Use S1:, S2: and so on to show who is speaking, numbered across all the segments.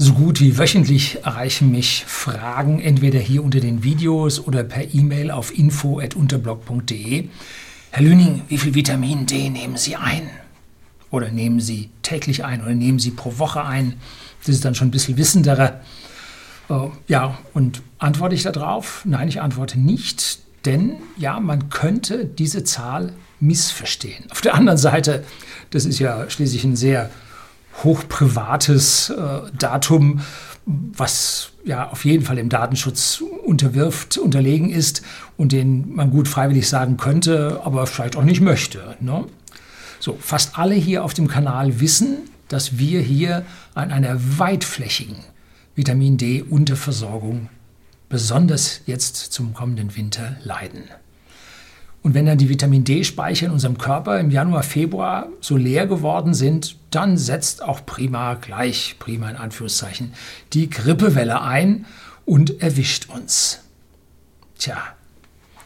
S1: So gut wie wöchentlich erreichen mich Fragen entweder hier unter den Videos oder per E-Mail auf info.unterblog.de. Herr Lüning, wie viel Vitamin D nehmen Sie ein? Oder nehmen Sie täglich ein oder nehmen Sie pro Woche ein? Das ist dann schon ein bisschen wissendere. Äh, ja, und antworte ich darauf? Nein, ich antworte nicht, denn ja, man könnte diese Zahl missverstehen. Auf der anderen Seite, das ist ja schließlich ein sehr hochprivates äh, Datum, was ja auf jeden Fall dem Datenschutz unterwirft, unterlegen ist und den man gut freiwillig sagen könnte, aber vielleicht auch nicht möchte. Ne? So, fast alle hier auf dem Kanal wissen, dass wir hier an einer weitflächigen Vitamin D-Unterversorgung besonders jetzt zum kommenden Winter leiden. Und wenn dann die Vitamin D-Speicher in unserem Körper im Januar, Februar so leer geworden sind, dann setzt auch prima, gleich prima in Anführungszeichen, die Grippewelle ein und erwischt uns. Tja,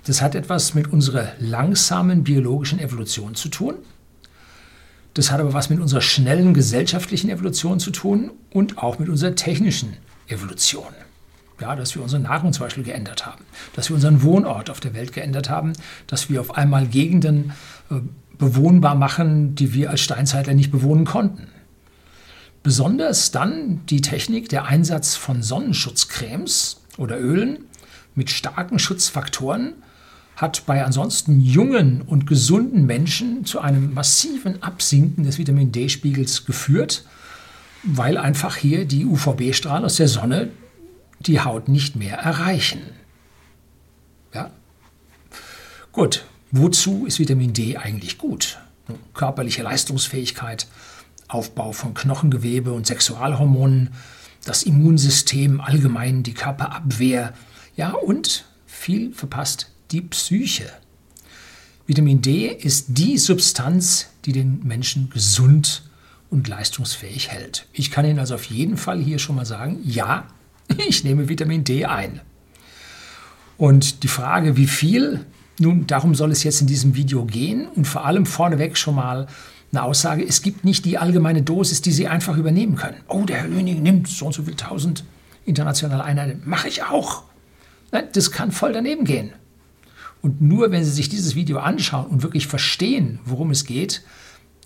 S1: das hat etwas mit unserer langsamen biologischen Evolution zu tun. Das hat aber was mit unserer schnellen gesellschaftlichen Evolution zu tun und auch mit unserer technischen Evolution. Ja, dass wir unsere Nahrung zum Beispiel geändert haben, dass wir unseren Wohnort auf der Welt geändert haben, dass wir auf einmal Gegenden äh, bewohnbar machen, die wir als Steinzeitler nicht bewohnen konnten. Besonders dann die Technik, der Einsatz von Sonnenschutzcremes oder Ölen mit starken Schutzfaktoren hat bei ansonsten jungen und gesunden Menschen zu einem massiven Absinken des Vitamin D-Spiegels geführt, weil einfach hier die UVB-Strahlen aus der Sonne die Haut nicht mehr erreichen. Ja? Gut, wozu ist Vitamin D eigentlich gut? Körperliche Leistungsfähigkeit, Aufbau von Knochengewebe und Sexualhormonen, das Immunsystem allgemein, die Körperabwehr, ja und viel verpasst die Psyche. Vitamin D ist die Substanz, die den Menschen gesund und leistungsfähig hält. Ich kann Ihnen also auf jeden Fall hier schon mal sagen, ja, ich nehme Vitamin D ein. Und die Frage, wie viel, nun, darum soll es jetzt in diesem Video gehen und vor allem vorneweg schon mal eine Aussage, es gibt nicht die allgemeine Dosis, die Sie einfach übernehmen können. Oh, der Herr Löning nimmt so und so viel tausend internationale Einheiten, mache ich auch. Nein, das kann voll daneben gehen. Und nur wenn Sie sich dieses Video anschauen und wirklich verstehen, worum es geht,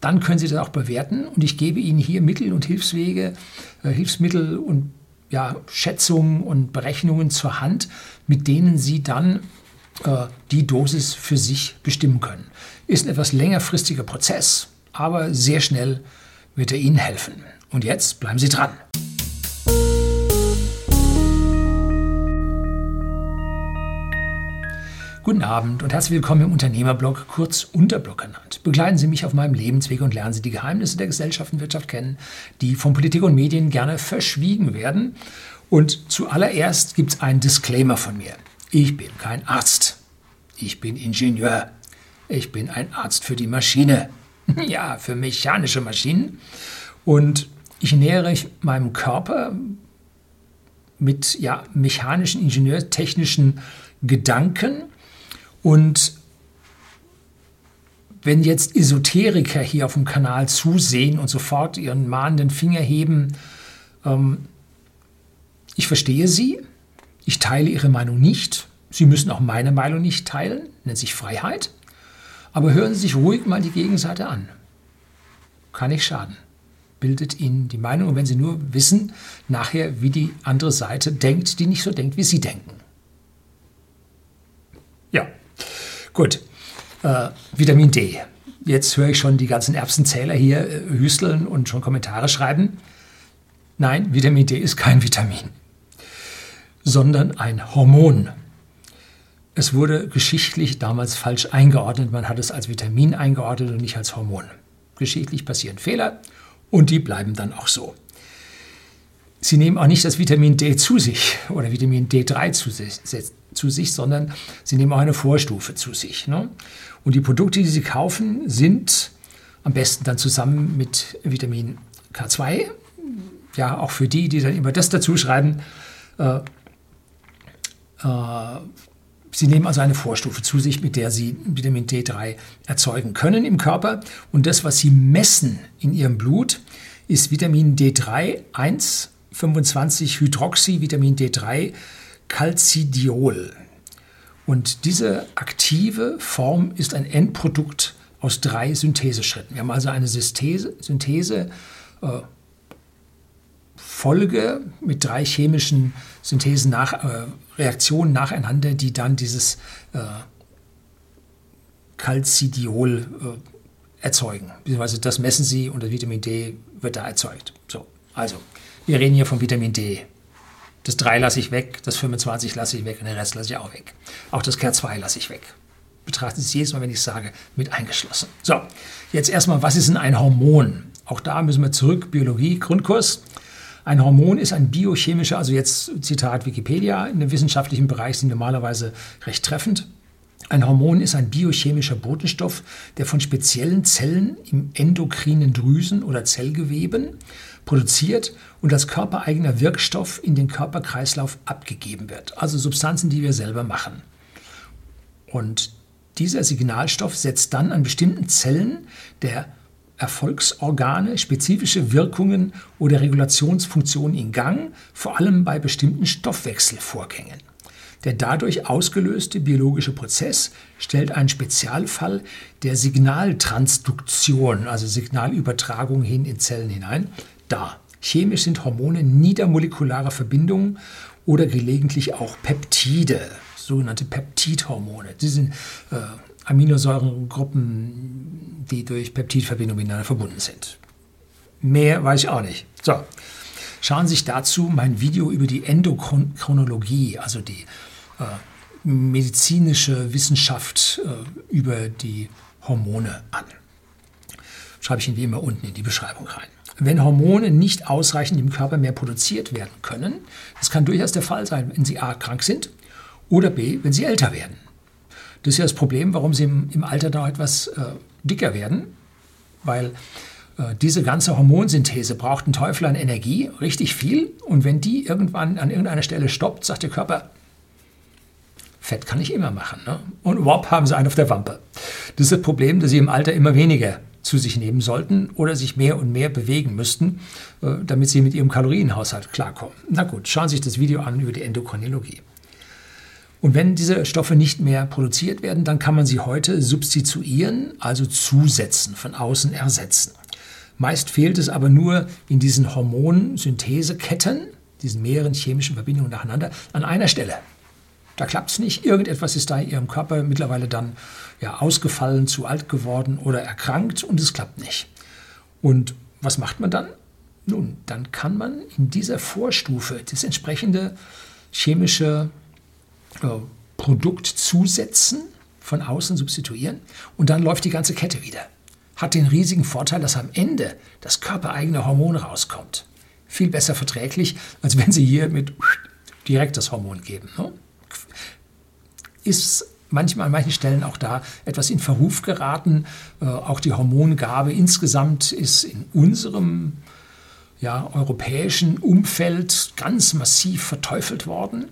S1: dann können Sie das auch bewerten. Und ich gebe Ihnen hier Mittel und Hilfswege, äh, Hilfsmittel und ja, Schätzungen und Berechnungen zur Hand, mit denen Sie dann äh, die Dosis für sich bestimmen können. Ist ein etwas längerfristiger Prozess, aber sehr schnell wird er Ihnen helfen. Und jetzt bleiben Sie dran. Guten Abend und herzlich willkommen im Unternehmerblog, kurz Unterblog genannt. Begleiten Sie mich auf meinem Lebensweg und lernen Sie die Geheimnisse der Gesellschaft und Wirtschaft kennen, die von Politik und Medien gerne verschwiegen werden. Und zuallererst gibt es einen Disclaimer von mir. Ich bin kein Arzt. Ich bin Ingenieur. Ich bin ein Arzt für die Maschine. Ja, für mechanische Maschinen. Und ich nähere meinem Körper mit ja, mechanischen, ingenieurtechnischen Gedanken und wenn jetzt Esoteriker hier auf dem Kanal zusehen und sofort ihren mahnenden Finger heben, ähm, ich verstehe Sie, ich teile Ihre Meinung nicht, Sie müssen auch meine Meinung nicht teilen, nennt sich Freiheit, aber hören Sie sich ruhig mal die Gegenseite an. Kann nicht schaden. Bildet Ihnen die Meinung und wenn Sie nur wissen, nachher, wie die andere Seite denkt, die nicht so denkt, wie Sie denken. Ja. Gut. Äh, Vitamin D. Jetzt höre ich schon die ganzen Erbsenzähler hier äh, hüsteln und schon Kommentare schreiben. Nein, Vitamin D ist kein Vitamin, sondern ein Hormon. Es wurde geschichtlich damals falsch eingeordnet. Man hat es als Vitamin eingeordnet und nicht als Hormon. Geschichtlich passieren Fehler und die bleiben dann auch so. Sie nehmen auch nicht das Vitamin D zu sich oder Vitamin D3 zu sich, zu sich sondern sie nehmen auch eine Vorstufe zu sich. Ne? Und die Produkte, die sie kaufen, sind am besten dann zusammen mit Vitamin K2, ja, auch für die, die dann immer das dazu schreiben, äh, äh, Sie nehmen also eine Vorstufe zu sich, mit der Sie Vitamin D3 erzeugen können im Körper. Und das, was Sie messen in Ihrem Blut, ist Vitamin D3 1 25-Hydroxy, Vitamin D3, Calcidiol. Und diese aktive Form ist ein Endprodukt aus drei Syntheseschritten. Wir haben also eine Synthese, Synthese äh, mit drei chemischen Synthesen nach, äh, Reaktionen nacheinander, die dann dieses äh, Calcidiol äh, erzeugen. Beziehungsweise das messen sie und das Vitamin D wird da erzeugt. So, also, wir reden hier von Vitamin D. Das 3 lasse ich weg, das 25 lasse ich weg und den Rest lasse ich auch weg. Auch das K2 lasse ich weg. Betrachten Sie es jedes Mal, wenn ich sage, mit eingeschlossen. So, jetzt erstmal, was ist denn ein Hormon? Auch da müssen wir zurück, Biologie, Grundkurs. Ein Hormon ist ein biochemischer, also jetzt Zitat Wikipedia, in dem wissenschaftlichen Bereich sind normalerweise recht treffend. Ein Hormon ist ein biochemischer Botenstoff, der von speziellen Zellen im endokrinen Drüsen oder Zellgeweben produziert und als körpereigener Wirkstoff in den Körperkreislauf abgegeben wird. Also Substanzen, die wir selber machen. Und dieser Signalstoff setzt dann an bestimmten Zellen der Erfolgsorgane spezifische Wirkungen oder Regulationsfunktionen in Gang, vor allem bei bestimmten Stoffwechselvorgängen. Der dadurch ausgelöste biologische Prozess stellt einen Spezialfall der Signaltransduktion, also Signalübertragung hin in Zellen hinein, dar. Chemisch sind Hormone niedermolekulare Verbindungen oder gelegentlich auch Peptide, sogenannte Peptidhormone. Die sind äh, Aminosäurengruppen, die durch Peptidverbindungen miteinander verbunden sind. Mehr weiß ich auch nicht. So, schauen Sie sich dazu mein Video über die Endokrinologie, also die äh, medizinische Wissenschaft äh, über die Hormone an. Schreibe ich Ihnen wie immer unten in die Beschreibung rein. Wenn Hormone nicht ausreichend im Körper mehr produziert werden können, das kann durchaus der Fall sein, wenn Sie A krank sind oder B, wenn Sie älter werden. Das ist ja das Problem, warum Sie im, im Alter da etwas äh, dicker werden, weil äh, diese ganze Hormonsynthese braucht einen Teufel an Energie, richtig viel. Und wenn die irgendwann an irgendeiner Stelle stoppt, sagt der Körper, Fett kann ich immer machen. Ne? Und wop, haben sie einen auf der Wampe. Das ist das Problem, dass sie im Alter immer weniger zu sich nehmen sollten oder sich mehr und mehr bewegen müssten, äh, damit sie mit ihrem Kalorienhaushalt klarkommen. Na gut, schauen Sie sich das Video an über die Endokrinologie. Und wenn diese Stoffe nicht mehr produziert werden, dann kann man sie heute substituieren, also zusetzen, von außen ersetzen. Meist fehlt es aber nur in diesen Hormonsyntheseketten, diesen mehreren chemischen Verbindungen nacheinander, an einer Stelle. Da klappt es nicht. Irgendetwas ist da in ihrem Körper mittlerweile dann ja, ausgefallen, zu alt geworden oder erkrankt und es klappt nicht. Und was macht man dann? Nun, dann kann man in dieser Vorstufe das entsprechende chemische äh, Produkt zusetzen, von außen substituieren und dann läuft die ganze Kette wieder. Hat den riesigen Vorteil, dass am Ende das körpereigene Hormon rauskommt. Viel besser verträglich, als wenn Sie hier mit direkt das Hormon geben. Ne? Ist manchmal an manchen Stellen auch da etwas in Verruf geraten. Äh, auch die Hormongabe insgesamt ist in unserem ja, europäischen Umfeld ganz massiv verteufelt worden.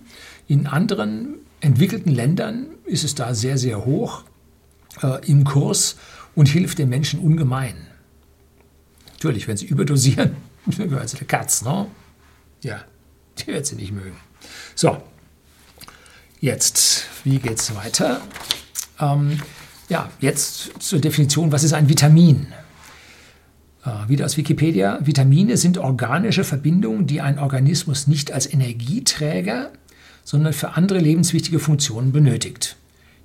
S1: In anderen entwickelten Ländern ist es da sehr, sehr hoch äh, im Kurs und hilft den Menschen ungemein. Natürlich, wenn sie überdosieren, gehört sie der Katz, ne? Ja, die wird sie nicht mögen. So, Jetzt, wie geht es weiter? Ähm, ja, jetzt zur Definition, was ist ein Vitamin? Äh, wieder aus Wikipedia. Vitamine sind organische Verbindungen, die ein Organismus nicht als Energieträger, sondern für andere lebenswichtige Funktionen benötigt,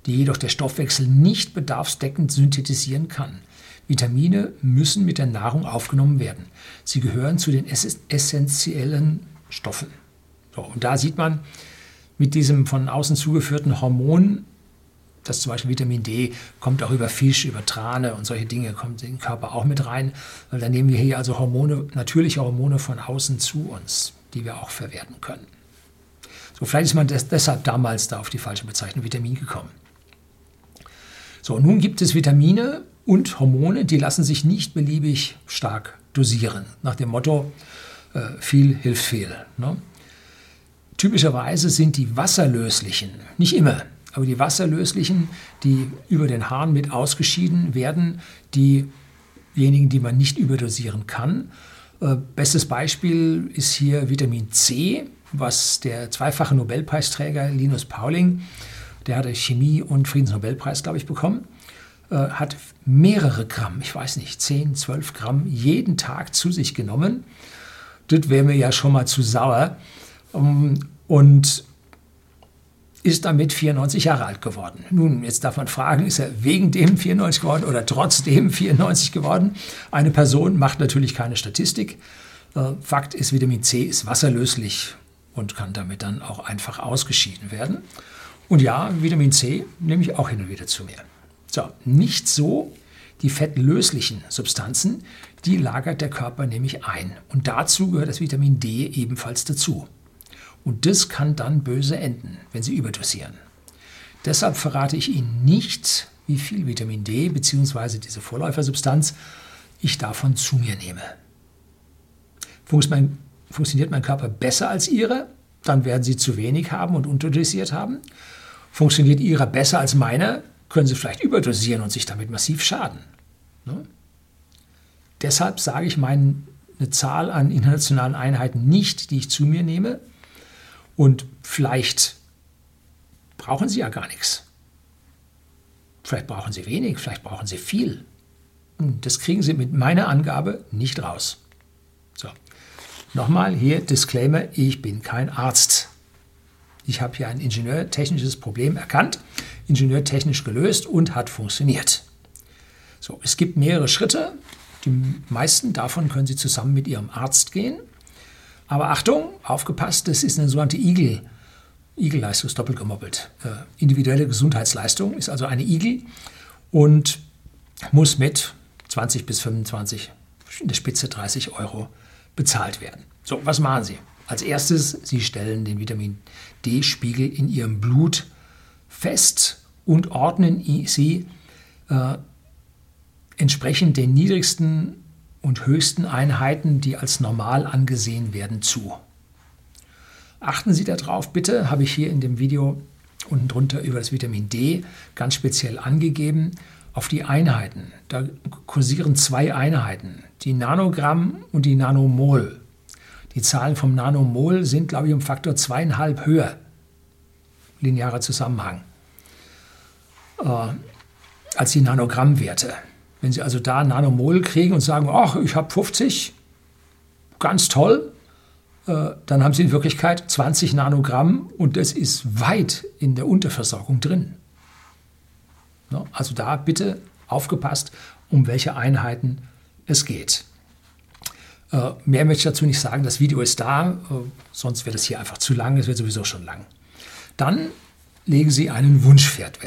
S1: die jedoch der Stoffwechsel nicht bedarfsdeckend synthetisieren kann. Vitamine müssen mit der Nahrung aufgenommen werden. Sie gehören zu den essentiellen Stoffen. So, und da sieht man, mit diesem von außen zugeführten Hormon, das zum Beispiel Vitamin D kommt auch über Fisch, über Trane und solche Dinge, kommt in den Körper auch mit rein. Weil dann nehmen wir hier also Hormone, natürliche Hormone von außen zu uns, die wir auch verwerten können. So, vielleicht ist man des, deshalb damals da auf die falsche Bezeichnung Vitamin gekommen. So, nun gibt es Vitamine und Hormone, die lassen sich nicht beliebig stark dosieren. Nach dem Motto, äh, viel hilft viel. Ne? Typischerweise sind die wasserlöslichen, nicht immer, aber die wasserlöslichen, die über den Hahn mit ausgeschieden werden, diejenigen, die man nicht überdosieren kann. Äh, bestes Beispiel ist hier Vitamin C, was der zweifache Nobelpreisträger Linus Pauling, der hatte Chemie und Friedensnobelpreis, glaube ich, bekommen, äh, hat mehrere Gramm, ich weiß nicht, 10, 12 Gramm jeden Tag zu sich genommen. Das wäre mir ja schon mal zu sauer. Ähm, und ist damit 94 Jahre alt geworden. Nun, jetzt darf man fragen, ist er wegen dem 94 geworden oder trotzdem 94 geworden? Eine Person macht natürlich keine Statistik. Äh, Fakt ist, Vitamin C ist wasserlöslich und kann damit dann auch einfach ausgeschieden werden. Und ja, Vitamin C nehme ich auch hin und wieder zu mir. So, nicht so die fettlöslichen Substanzen, die lagert der Körper nämlich ein. Und dazu gehört das Vitamin D ebenfalls dazu. Und das kann dann böse enden, wenn Sie überdosieren. Deshalb verrate ich Ihnen nicht, wie viel Vitamin D bzw. diese Vorläufersubstanz ich davon zu mir nehme. Funktioniert mein Körper besser als Ihre, dann werden Sie zu wenig haben und unterdosiert haben. Funktioniert Ihrer besser als meiner, können Sie vielleicht überdosieren und sich damit massiv schaden. Ne? Deshalb sage ich meine Zahl an internationalen Einheiten nicht, die ich zu mir nehme, und vielleicht brauchen Sie ja gar nichts. Vielleicht brauchen Sie wenig, vielleicht brauchen Sie viel. Das kriegen Sie mit meiner Angabe nicht raus. So. Nochmal hier Disclaimer, ich bin kein Arzt. Ich habe hier ein ingenieurtechnisches Problem erkannt, ingenieurtechnisch gelöst und hat funktioniert. So, es gibt mehrere Schritte. Die meisten davon können Sie zusammen mit Ihrem Arzt gehen. Aber Achtung, aufgepasst, das ist eine sogenannte Igel. Igel-Leistung ist doppelt gemoppelt. Äh, individuelle Gesundheitsleistung ist also eine Igel und muss mit 20 bis 25, in der Spitze 30 Euro bezahlt werden. So, was machen Sie? Als erstes, Sie stellen den Vitamin D-Spiegel in Ihrem Blut fest und ordnen Sie äh, entsprechend den niedrigsten und höchsten Einheiten, die als normal angesehen werden, zu. Achten Sie darauf, bitte, habe ich hier in dem Video unten drunter über das Vitamin D ganz speziell angegeben, auf die Einheiten. Da kursieren zwei Einheiten, die Nanogramm und die Nanomol. Die Zahlen vom Nanomol sind, glaube ich, um Faktor zweieinhalb höher. Linearer Zusammenhang. Äh, als die Nanogrammwerte. Wenn Sie also da Nanomol kriegen und sagen, ach, ich habe 50, ganz toll, äh, dann haben Sie in Wirklichkeit 20 Nanogramm und das ist weit in der Unterversorgung drin. Also da bitte aufgepasst, um welche Einheiten es geht. Äh, mehr möchte ich dazu nicht sagen. Das Video ist da, äh, sonst wird es hier einfach zu lang. Es wird sowieso schon lang. Dann legen Sie einen Wunschwert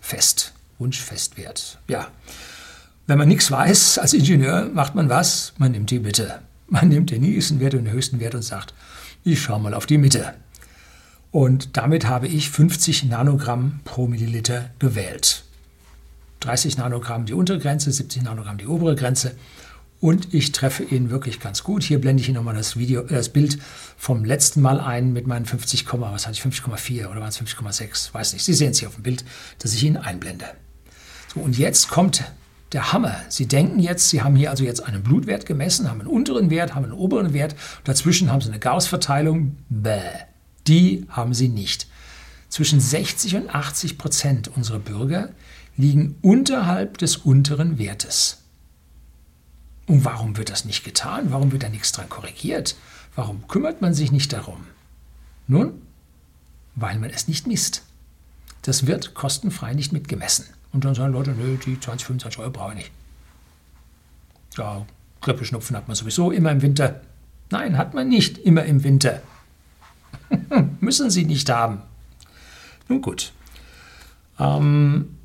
S1: fest. Wunschfestwert. Ja, wenn man nichts weiß als Ingenieur, macht man was? Man nimmt die Mitte. Man nimmt den niedrigsten Wert und den höchsten Wert und sagt, ich schaue mal auf die Mitte. Und damit habe ich 50 Nanogramm pro Milliliter gewählt. 30 Nanogramm die untere Grenze, 70 Nanogramm die obere Grenze. Und ich treffe ihn wirklich ganz gut. Hier blende ich Ihnen nochmal das, Video, äh, das Bild vom letzten Mal ein mit meinen 50, was hatte ich, 50,4 oder waren es 50,6? Weiß nicht. Sie sehen es hier auf dem Bild, das ich Ihnen einblende. So, und jetzt kommt der Hammer. Sie denken jetzt, Sie haben hier also jetzt einen Blutwert gemessen, haben einen unteren Wert, haben einen oberen Wert, dazwischen haben Sie eine Gauss-Verteilung. Bäh, die haben Sie nicht. Zwischen 60 und 80 Prozent unserer Bürger liegen unterhalb des unteren Wertes. Und warum wird das nicht getan? Warum wird da nichts dran korrigiert? Warum kümmert man sich nicht darum? Nun, weil man es nicht misst. Das wird kostenfrei nicht mitgemessen. Und dann sagen Leute, nö, die 20, 25 Euro brauche ich nicht. Ja, Grippe, Schnupfen hat man sowieso immer im Winter. Nein, hat man nicht immer im Winter. Müssen Sie nicht haben. Nun gut. Ähm,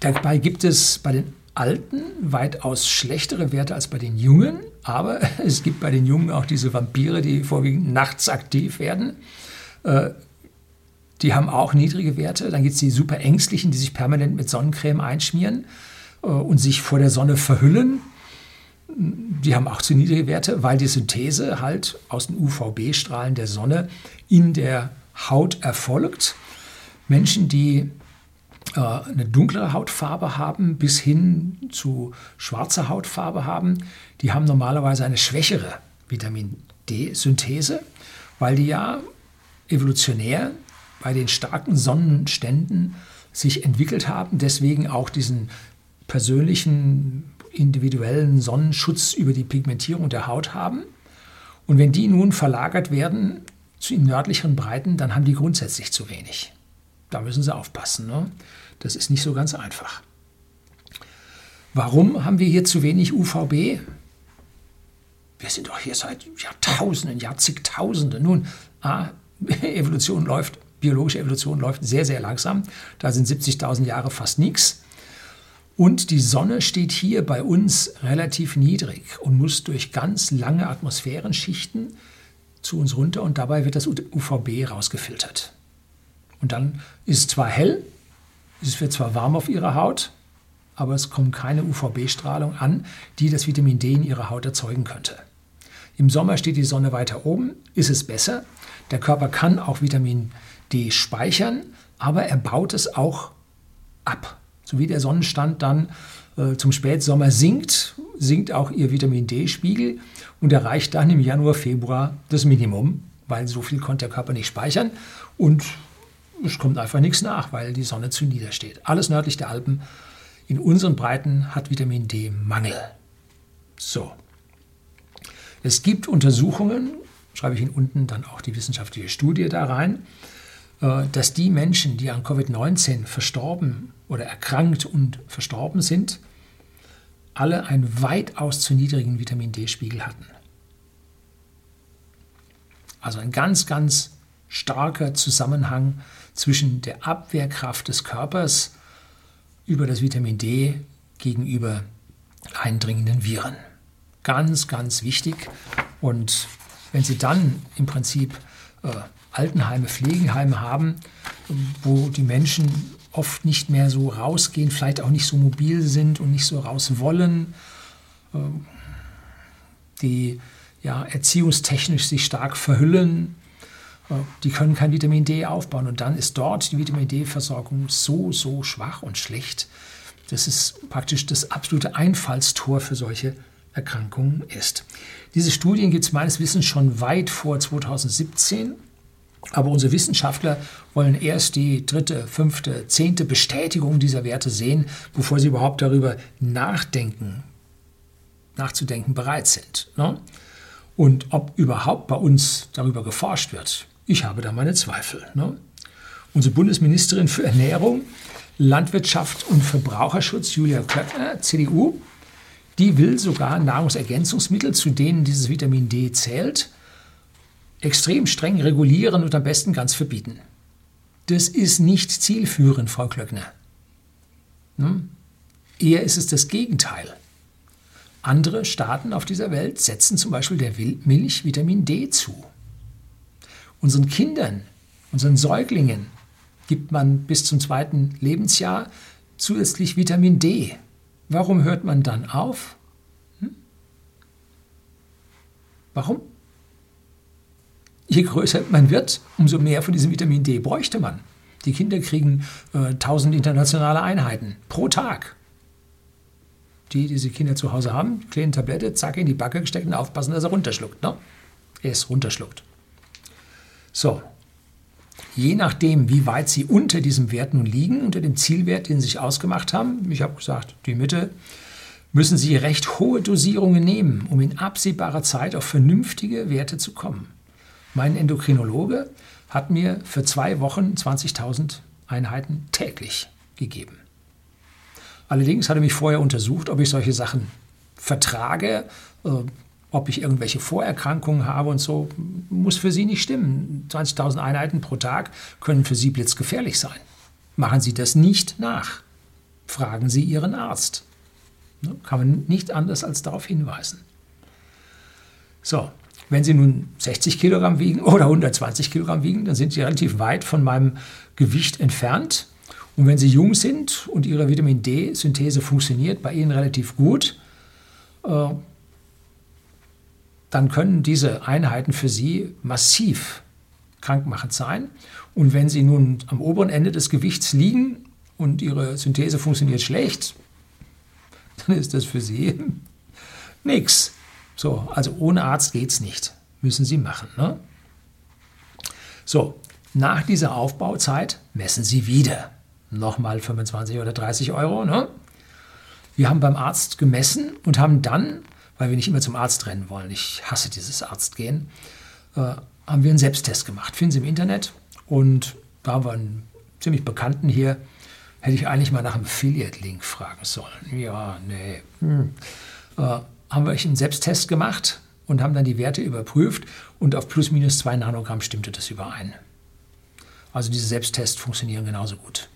S1: dabei gibt es bei den Alten weitaus schlechtere Werte als bei den Jungen, aber es gibt bei den Jungen auch diese Vampire, die vorwiegend nachts aktiv werden. Äh, die haben auch niedrige Werte. Dann gibt es die super ängstlichen, die sich permanent mit Sonnencreme einschmieren äh, und sich vor der Sonne verhüllen. Die haben auch zu niedrige Werte, weil die Synthese halt aus den UVB-Strahlen der Sonne in der Haut erfolgt. Menschen, die äh, eine dunklere Hautfarbe haben bis hin zu schwarzer Hautfarbe haben, die haben normalerweise eine schwächere Vitamin D-Synthese, weil die ja evolutionär bei den starken Sonnenständen sich entwickelt haben, deswegen auch diesen persönlichen individuellen Sonnenschutz über die Pigmentierung der Haut haben. Und wenn die nun verlagert werden zu in nördlicheren Breiten, dann haben die grundsätzlich zu wenig. Da müssen sie aufpassen. Ne? Das ist nicht so ganz einfach. Warum haben wir hier zu wenig UVB? Wir sind doch hier seit Jahrtausenden, Jahrzigtausenden. Nun, A, Evolution läuft, biologische Evolution läuft sehr, sehr langsam. Da sind 70.000 Jahre fast nichts. Und die Sonne steht hier bei uns relativ niedrig und muss durch ganz lange Atmosphärenschichten zu uns runter und dabei wird das UVB rausgefiltert. Und dann ist es zwar hell, es wird zwar warm auf ihrer Haut, aber es kommt keine UVB-Strahlung an, die das Vitamin D in ihrer Haut erzeugen könnte. Im Sommer steht die Sonne weiter oben, ist es besser. Der Körper kann auch Vitamin D speichern, aber er baut es auch ab. So wie der Sonnenstand dann äh, zum Spätsommer sinkt, sinkt auch ihr Vitamin D-Spiegel und erreicht dann im Januar, Februar das Minimum, weil so viel konnte der Körper nicht speichern und es kommt einfach nichts nach, weil die Sonne zu niedersteht. Alles nördlich der Alpen in unseren Breiten hat Vitamin D Mangel. So. Es gibt Untersuchungen, schreibe ich Ihnen unten dann auch die wissenschaftliche Studie da rein, dass die Menschen, die an Covid-19 verstorben oder erkrankt und verstorben sind, alle einen weitaus zu niedrigen Vitamin D-Spiegel hatten. Also ein ganz, ganz starker Zusammenhang zwischen der Abwehrkraft des Körpers über das Vitamin D gegenüber eindringenden Viren. Ganz, ganz wichtig. Und wenn Sie dann im Prinzip äh, Altenheime, Pflegeheime haben, wo die Menschen oft nicht mehr so rausgehen, vielleicht auch nicht so mobil sind und nicht so raus wollen, äh, die ja, erziehungstechnisch sich stark verhüllen, die können kein Vitamin D aufbauen. Und dann ist dort die Vitamin D-Versorgung so, so schwach und schlecht, dass es praktisch das absolute Einfallstor für solche Erkrankungen ist. Diese Studien gibt es meines Wissens schon weit vor 2017. Aber unsere Wissenschaftler wollen erst die dritte, fünfte, zehnte Bestätigung dieser Werte sehen, bevor sie überhaupt darüber nachdenken, nachzudenken bereit sind. Ne? Und ob überhaupt bei uns darüber geforscht wird, ich habe da meine Zweifel. Ne? Unsere Bundesministerin für Ernährung, Landwirtschaft und Verbraucherschutz, Julia Klöckner, CDU, die will sogar Nahrungsergänzungsmittel, zu denen dieses Vitamin D zählt, extrem streng regulieren und am besten ganz verbieten. Das ist nicht zielführend, Frau Klöckner. Hm? Eher ist es das Gegenteil. Andere Staaten auf dieser Welt setzen zum Beispiel der Milch Vitamin D zu. Unseren Kindern, unseren Säuglingen gibt man bis zum zweiten Lebensjahr zusätzlich Vitamin D. Warum hört man dann auf? Hm? Warum? Je größer man wird, umso mehr von diesem Vitamin D bräuchte man. Die Kinder kriegen äh, 1000 internationale Einheiten pro Tag. Die, die diese Kinder zu Hause haben, kleine Tablette, zack, in die Backe gesteckt und aufpassen, dass er runterschluckt. Ne? Er ist runterschluckt. So, je nachdem, wie weit Sie unter diesem Wert nun liegen, unter dem Zielwert, den Sie sich ausgemacht haben, ich habe gesagt, die Mitte, müssen Sie recht hohe Dosierungen nehmen, um in absehbarer Zeit auf vernünftige Werte zu kommen. Mein Endokrinologe hat mir für zwei Wochen 20.000 Einheiten täglich gegeben. Allerdings hat er mich vorher untersucht, ob ich solche Sachen vertrage, äh, ob ich irgendwelche Vorerkrankungen habe und so, muss für Sie nicht stimmen. 20.000 Einheiten pro Tag können für Sie blitzgefährlich sein. Machen Sie das nicht nach. Fragen Sie Ihren Arzt. Ne, kann man nicht anders als darauf hinweisen. So, wenn Sie nun 60 Kilogramm wiegen oder 120 Kilogramm wiegen, dann sind Sie relativ weit von meinem Gewicht entfernt. Und wenn Sie jung sind und Ihre Vitamin D-Synthese funktioniert bei Ihnen relativ gut, äh, dann können diese Einheiten für Sie massiv krankmachend sein. Und wenn Sie nun am oberen Ende des Gewichts liegen und Ihre Synthese funktioniert schlecht, dann ist das für Sie nichts. So, also ohne Arzt geht es nicht. Müssen Sie machen. Ne? So, nach dieser Aufbauzeit messen Sie wieder. Nochmal 25 oder 30 Euro. Ne? Wir haben beim Arzt gemessen und haben dann, weil wir nicht immer zum Arzt rennen wollen, ich hasse dieses Arztgehen, äh, haben wir einen Selbsttest gemacht. Finden Sie im Internet. Und da haben wir einen ziemlich bekannten hier. Hätte ich eigentlich mal nach einem Affiliate-Link fragen sollen. Ja, nee. Hm. Äh, haben wir einen Selbsttest gemacht und haben dann die Werte überprüft und auf plus minus 2 Nanogramm stimmte das überein. Also diese Selbsttests funktionieren genauso gut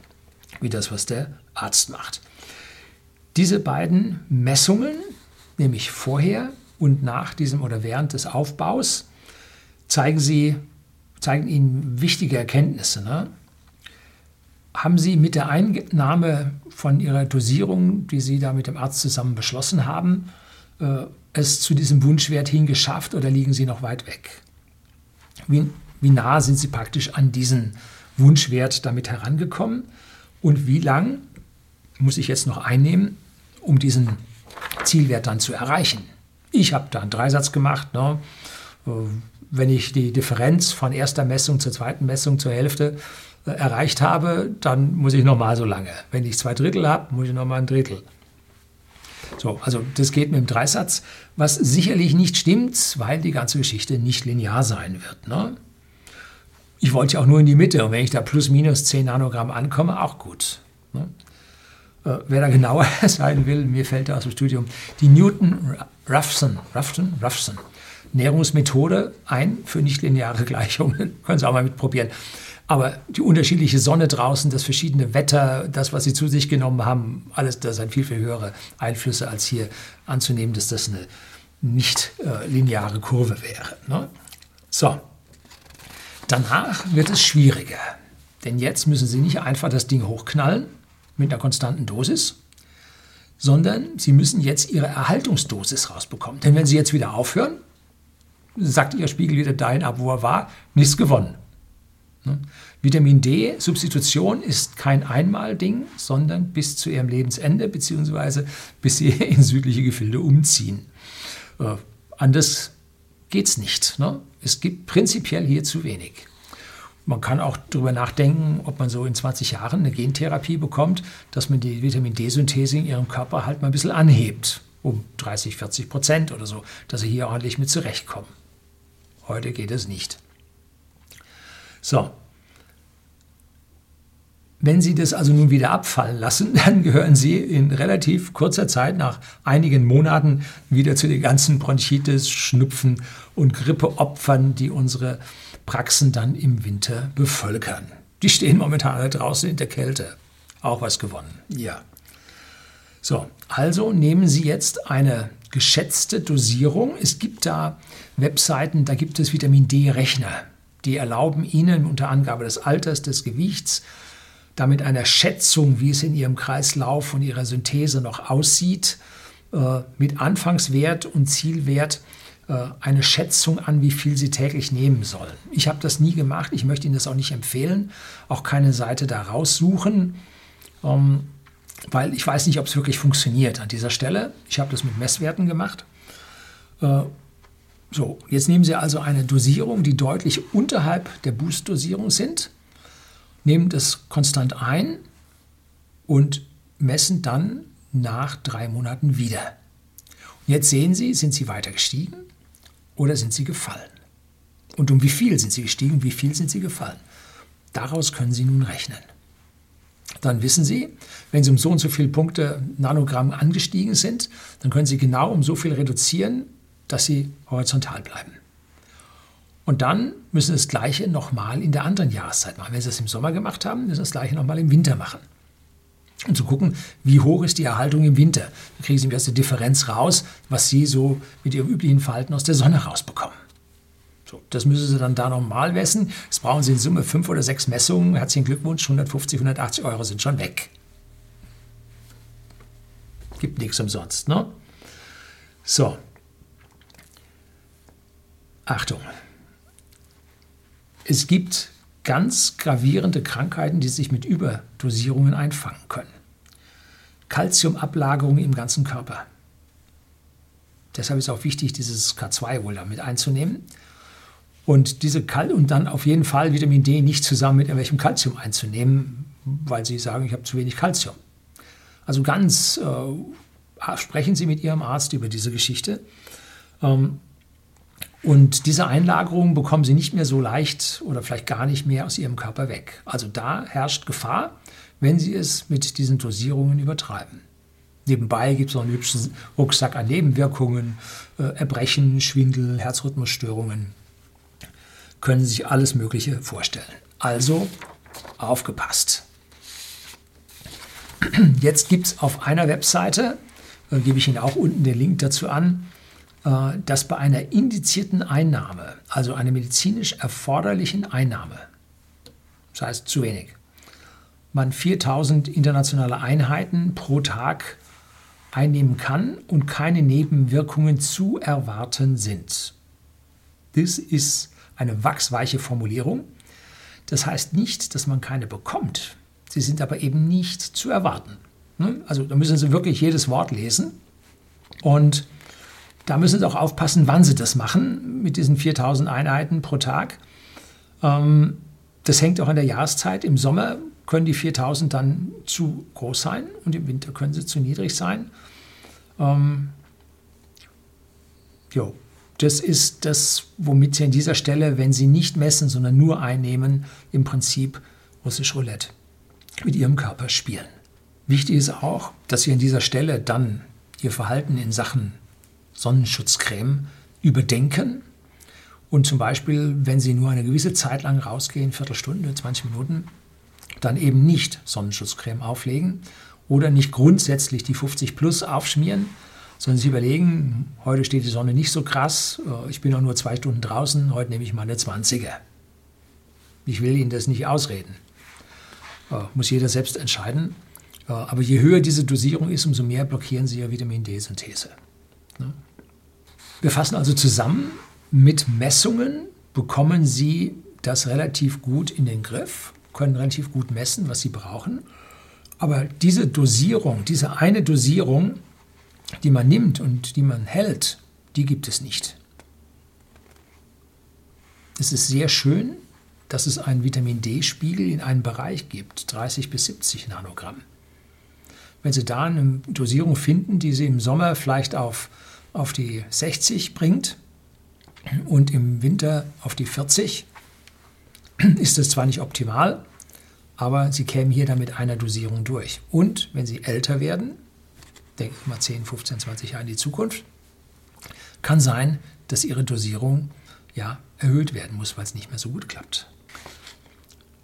S1: wie das, was der Arzt macht. Diese beiden Messungen, nämlich vorher und nach diesem oder während des Aufbaus, zeigen, sie, zeigen Ihnen wichtige Erkenntnisse. Ne? Haben Sie mit der Einnahme von Ihrer Dosierung, die Sie da mit dem Arzt zusammen beschlossen haben, es zu diesem Wunschwert hin geschafft oder liegen Sie noch weit weg? Wie, wie nah sind Sie praktisch an diesen Wunschwert damit herangekommen? Und wie lang muss ich jetzt noch einnehmen, um diesen Zielwert dann zu erreichen? Ich habe da einen Dreisatz gemacht. Ne? Äh, wenn ich die Differenz von erster Messung zur zweiten Messung zur Hälfte äh, erreicht habe, dann muss ich nochmal so lange. Wenn ich zwei Drittel habe, muss ich nochmal ein Drittel. So, also das geht mit dem Dreisatz, was sicherlich nicht stimmt, weil die ganze Geschichte nicht linear sein wird. Ne? Ich wollte ja auch nur in die Mitte und wenn ich da plus minus 10 Nanogramm ankomme, auch gut. Ne? Äh, wer da genauer sein will, mir fällt da aus dem Studium die Newton-Raphson Raphson, Raphson, Näherungsmethode ein für nichtlineare Gleichungen. Können Sie auch mal mitprobieren. Aber die unterschiedliche Sonne draußen, das verschiedene Wetter, das, was sie zu sich genommen haben, alles, das sind viel, viel höhere Einflüsse, als hier anzunehmen, dass das eine nicht äh, lineare Kurve wäre. Ne? So, danach wird es schwieriger. Denn jetzt müssen Sie nicht einfach das Ding hochknallen mit einer konstanten Dosis, sondern Sie müssen jetzt Ihre Erhaltungsdosis rausbekommen. Denn wenn Sie jetzt wieder aufhören, sagt Ihr Spiegel wieder dahin ab, wo er war, nichts gewonnen. Ne? Vitamin D-Substitution ist kein Einmal-Ding, sondern bis zu ihrem Lebensende bzw. bis sie in südliche Gefilde umziehen. Äh, anders geht es nicht. Ne? Es gibt prinzipiell hier zu wenig. Man kann auch darüber nachdenken, ob man so in 20 Jahren eine Gentherapie bekommt, dass man die Vitamin D-Synthese in ihrem Körper halt mal ein bisschen anhebt, um 30, 40 Prozent oder so, dass sie hier ordentlich mit zurechtkommen. Heute geht es nicht. So. Wenn Sie das also nun wieder abfallen lassen, dann gehören Sie in relativ kurzer Zeit, nach einigen Monaten, wieder zu den ganzen Bronchitis, Schnupfen und Grippeopfern, die unsere Praxen dann im Winter bevölkern. Die stehen momentan alle draußen in der Kälte. Auch was gewonnen. Ja. So, also nehmen Sie jetzt eine geschätzte Dosierung. Es gibt da Webseiten, da gibt es Vitamin D-Rechner. Die erlauben Ihnen unter Angabe des Alters, des Gewichts, damit einer Schätzung, wie es in Ihrem Kreislauf und Ihrer Synthese noch aussieht, äh, mit Anfangswert und Zielwert äh, eine Schätzung an, wie viel Sie täglich nehmen sollen. Ich habe das nie gemacht, ich möchte Ihnen das auch nicht empfehlen, auch keine Seite da raussuchen, ähm, weil ich weiß nicht, ob es wirklich funktioniert an dieser Stelle. Ich habe das mit Messwerten gemacht. So, jetzt nehmen Sie also eine Dosierung, die deutlich unterhalb der Boost-Dosierung sind, nehmen das konstant ein und messen dann nach drei Monaten wieder. Und jetzt sehen Sie, sind Sie weiter gestiegen oder sind Sie gefallen? Und um wie viel sind Sie gestiegen, wie viel sind Sie gefallen? Daraus können Sie nun rechnen. Dann wissen Sie, wenn Sie um so und so viele Punkte Nanogramm angestiegen sind, dann können Sie genau um so viel reduzieren, dass sie horizontal bleiben. Und dann müssen Sie das Gleiche nochmal in der anderen Jahreszeit machen. Wenn Sie es im Sommer gemacht haben, müssen Sie das Gleiche nochmal im Winter machen. Und zu gucken, wie hoch ist die Erhaltung im Winter. Dann kriegen Sie mir aus der Differenz raus, was Sie so mit Ihrem üblichen Verhalten aus der Sonne rausbekommen. So, das müssen Sie dann da nochmal messen. Jetzt brauchen Sie in Summe fünf oder sechs Messungen. Herzlichen Glückwunsch, 150, 180 Euro sind schon weg. Gibt nichts umsonst, ne? So, Achtung, es gibt ganz gravierende Krankheiten, die sich mit Überdosierungen einfangen können. Kalziumablagerungen im ganzen Körper. Deshalb ist auch wichtig, dieses K2 wohl damit einzunehmen. Und diese Kal und dann auf jeden Fall Vitamin D nicht zusammen mit irgendwelchem Kalzium einzunehmen, weil Sie sagen, ich habe zu wenig Kalzium. Also ganz äh, sprechen Sie mit Ihrem Arzt über diese Geschichte. Ähm, und diese Einlagerung bekommen Sie nicht mehr so leicht oder vielleicht gar nicht mehr aus Ihrem Körper weg. Also da herrscht Gefahr, wenn Sie es mit diesen Dosierungen übertreiben. Nebenbei gibt es noch einen hübschen Rucksack an Nebenwirkungen, äh, Erbrechen, Schwindel, Herzrhythmusstörungen. Können Sie sich alles Mögliche vorstellen. Also aufgepasst. Jetzt gibt es auf einer Webseite, äh, gebe ich Ihnen auch unten den Link dazu an, dass bei einer indizierten Einnahme, also einer medizinisch erforderlichen Einnahme, das heißt zu wenig, man 4000 internationale Einheiten pro Tag einnehmen kann und keine Nebenwirkungen zu erwarten sind. Das ist eine wachsweiche Formulierung. Das heißt nicht, dass man keine bekommt. Sie sind aber eben nicht zu erwarten. Ne? Also da müssen Sie wirklich jedes Wort lesen. Und da müssen Sie auch aufpassen, wann Sie das machen mit diesen 4000 Einheiten pro Tag. Ähm, das hängt auch an der Jahreszeit. Im Sommer können die 4000 dann zu groß sein und im Winter können sie zu niedrig sein. Ähm, jo, das ist das, womit Sie an dieser Stelle, wenn Sie nicht messen, sondern nur einnehmen, im Prinzip russisch Roulette mit Ihrem Körper spielen. Wichtig ist auch, dass Sie an dieser Stelle dann Ihr Verhalten in Sachen Sonnenschutzcreme überdenken und zum Beispiel, wenn Sie nur eine gewisse Zeit lang rausgehen, Viertelstunde, 20 Minuten, dann eben nicht Sonnenschutzcreme auflegen oder nicht grundsätzlich die 50 plus aufschmieren, sondern Sie überlegen, heute steht die Sonne nicht so krass, äh, ich bin auch nur zwei Stunden draußen, heute nehme ich mal eine 20er. Ich will Ihnen das nicht ausreden. Äh, muss jeder selbst entscheiden. Äh, aber je höher diese Dosierung ist, umso mehr blockieren Sie ja Vitamin D-Synthese. Wir fassen also zusammen, mit Messungen bekommen Sie das relativ gut in den Griff, können relativ gut messen, was Sie brauchen. Aber diese Dosierung, diese eine Dosierung, die man nimmt und die man hält, die gibt es nicht. Es ist sehr schön, dass es einen Vitamin D-Spiegel in einem Bereich gibt, 30 bis 70 Nanogramm. Wenn Sie da eine Dosierung finden, die Sie im Sommer vielleicht auf auf die 60 bringt und im Winter auf die 40, ist das zwar nicht optimal, aber Sie kämen hier dann mit einer Dosierung durch. Und wenn Sie älter werden, denke ich mal 10, 15, 20 Jahre in die Zukunft, kann sein, dass Ihre Dosierung ja erhöht werden muss, weil es nicht mehr so gut klappt.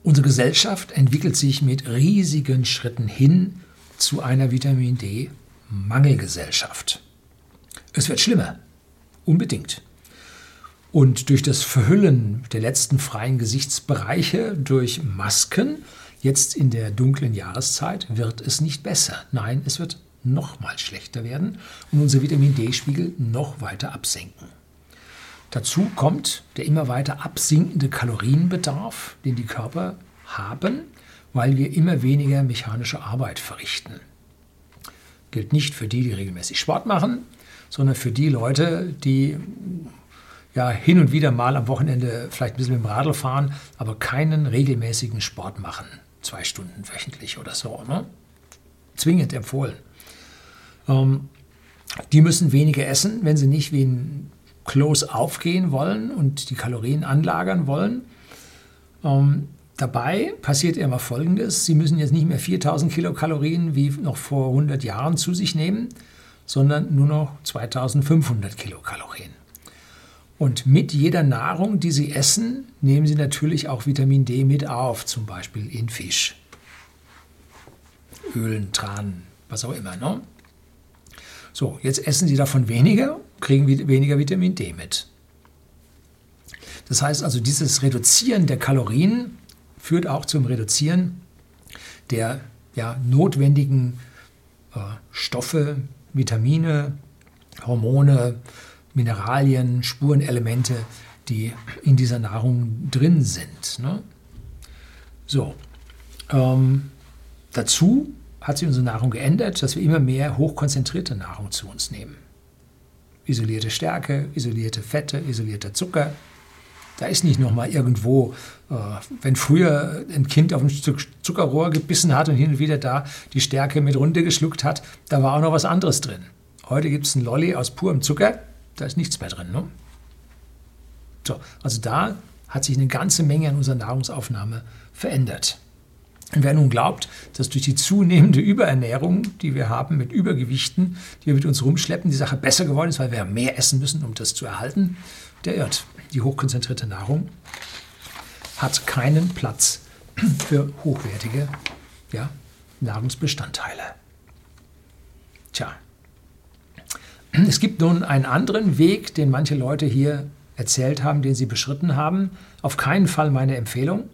S1: Unsere Gesellschaft entwickelt sich mit riesigen Schritten hin zu einer Vitamin D-Mangelgesellschaft. Es wird schlimmer. Unbedingt. Und durch das Verhüllen der letzten freien Gesichtsbereiche durch Masken, jetzt in der dunklen Jahreszeit, wird es nicht besser. Nein, es wird noch mal schlechter werden und unser Vitamin D-Spiegel noch weiter absenken. Dazu kommt der immer weiter absinkende Kalorienbedarf, den die Körper haben, weil wir immer weniger mechanische Arbeit verrichten. Gilt nicht für die, die regelmäßig Sport machen, sondern für die Leute, die ja hin und wieder mal am Wochenende vielleicht ein bisschen mit dem Radl fahren, aber keinen regelmäßigen Sport machen. Zwei Stunden wöchentlich oder so. Ne? Zwingend empfohlen. Ähm, die müssen weniger essen, wenn sie nicht wie ein Kloß aufgehen wollen und die Kalorien anlagern wollen. Ähm, dabei passiert immer Folgendes. Sie müssen jetzt nicht mehr 4000 Kilokalorien wie noch vor 100 Jahren zu sich nehmen, sondern nur noch 2500 Kilokalorien. Und mit jeder Nahrung, die Sie essen, nehmen Sie natürlich auch Vitamin D mit auf, zum Beispiel in Fisch, Ölen, Tranen, was auch immer. Ne? So, jetzt essen Sie davon weniger, kriegen weniger Vitamin D mit. Das heißt also, dieses Reduzieren der Kalorien führt auch zum Reduzieren der ja, notwendigen äh, Stoffe, Vitamine, Hormone, Mineralien, Spurenelemente, die in dieser Nahrung drin sind. Ne? So, ähm, dazu hat sich unsere Nahrung geändert, dass wir immer mehr hochkonzentrierte Nahrung zu uns nehmen. Isolierte Stärke, isolierte Fette, isolierter Zucker. Da ist nicht nochmal irgendwo, äh, wenn früher ein Kind auf ein Stück Zuckerrohr gebissen hat und hin und wieder da die Stärke mit runtergeschluckt hat, da war auch noch was anderes drin. Heute gibt es ein Lolli aus purem Zucker, da ist nichts mehr drin. Ne? So, also da hat sich eine ganze Menge an unserer Nahrungsaufnahme verändert. Und wer nun glaubt, dass durch die zunehmende Überernährung, die wir haben mit Übergewichten, die wir mit uns rumschleppen, die Sache besser geworden ist, weil wir mehr essen müssen, um das zu erhalten, der irrt. Die hochkonzentrierte Nahrung hat keinen Platz für hochwertige ja, Nahrungsbestandteile. Tja, es gibt nun einen anderen Weg, den manche Leute hier erzählt haben, den sie beschritten haben. Auf keinen Fall meine Empfehlung.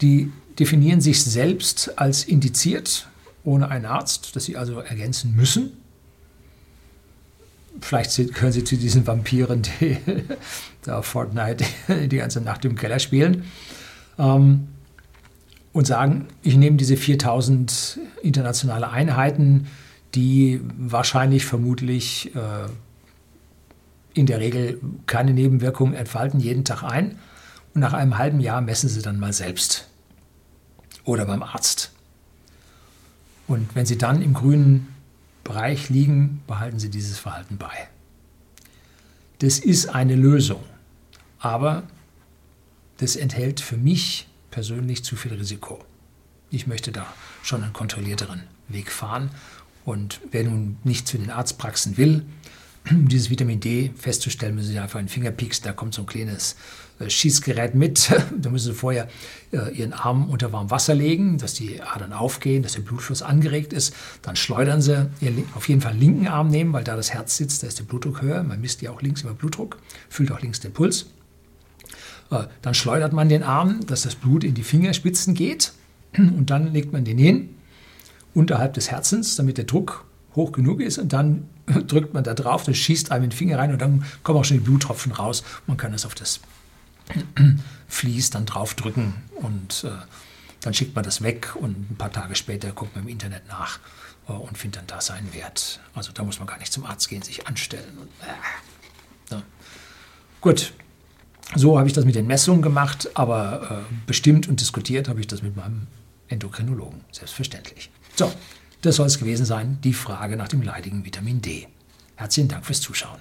S1: Die definieren sich selbst als indiziert, ohne einen Arzt, das sie also ergänzen müssen. Vielleicht gehören sie zu diesen Vampiren, die da Fortnite die ganze Nacht im Keller spielen. Ähm, und sagen, ich nehme diese 4000 internationale Einheiten, die wahrscheinlich vermutlich äh, in der Regel keine Nebenwirkungen entfalten, jeden Tag ein. Und nach einem halben Jahr messen sie dann mal selbst oder beim Arzt. Und wenn Sie dann im grünen Bereich liegen, behalten Sie dieses Verhalten bei. Das ist eine Lösung, aber das enthält für mich persönlich zu viel Risiko. Ich möchte da schon einen kontrollierteren Weg fahren. Und wer nun nicht zu den Arztpraxen will, um dieses Vitamin D festzustellen, müssen Sie einfach einen Finger pieksen. Da kommt so ein kleines Schießgerät mit. da müssen Sie vorher äh, Ihren Arm unter warm Wasser legen, dass die Adern aufgehen, dass der Blutfluss angeregt ist. Dann schleudern Sie Ihren, auf jeden Fall den linken Arm nehmen, weil da das Herz sitzt, da ist der Blutdruck höher. Man misst ja auch links immer Blutdruck, fühlt auch links den Puls. Äh, dann schleudert man den Arm, dass das Blut in die Fingerspitzen geht. Und dann legt man den hin unterhalb des Herzens, damit der Druck hoch genug ist und dann drückt man da drauf, das schießt einem den Finger rein und dann kommen auch schon die Bluttropfen raus. Man kann das auf das Vlies dann draufdrücken und äh, dann schickt man das weg und ein paar Tage später guckt man im Internet nach äh, und findet dann da seinen Wert. Also da muss man gar nicht zum Arzt gehen, sich anstellen. Und, äh, ja. Gut, so habe ich das mit den Messungen gemacht, aber äh, bestimmt und diskutiert habe ich das mit meinem Endokrinologen, selbstverständlich. So, das soll es gewesen sein, die Frage nach dem leidigen Vitamin D. Herzlichen Dank fürs Zuschauen.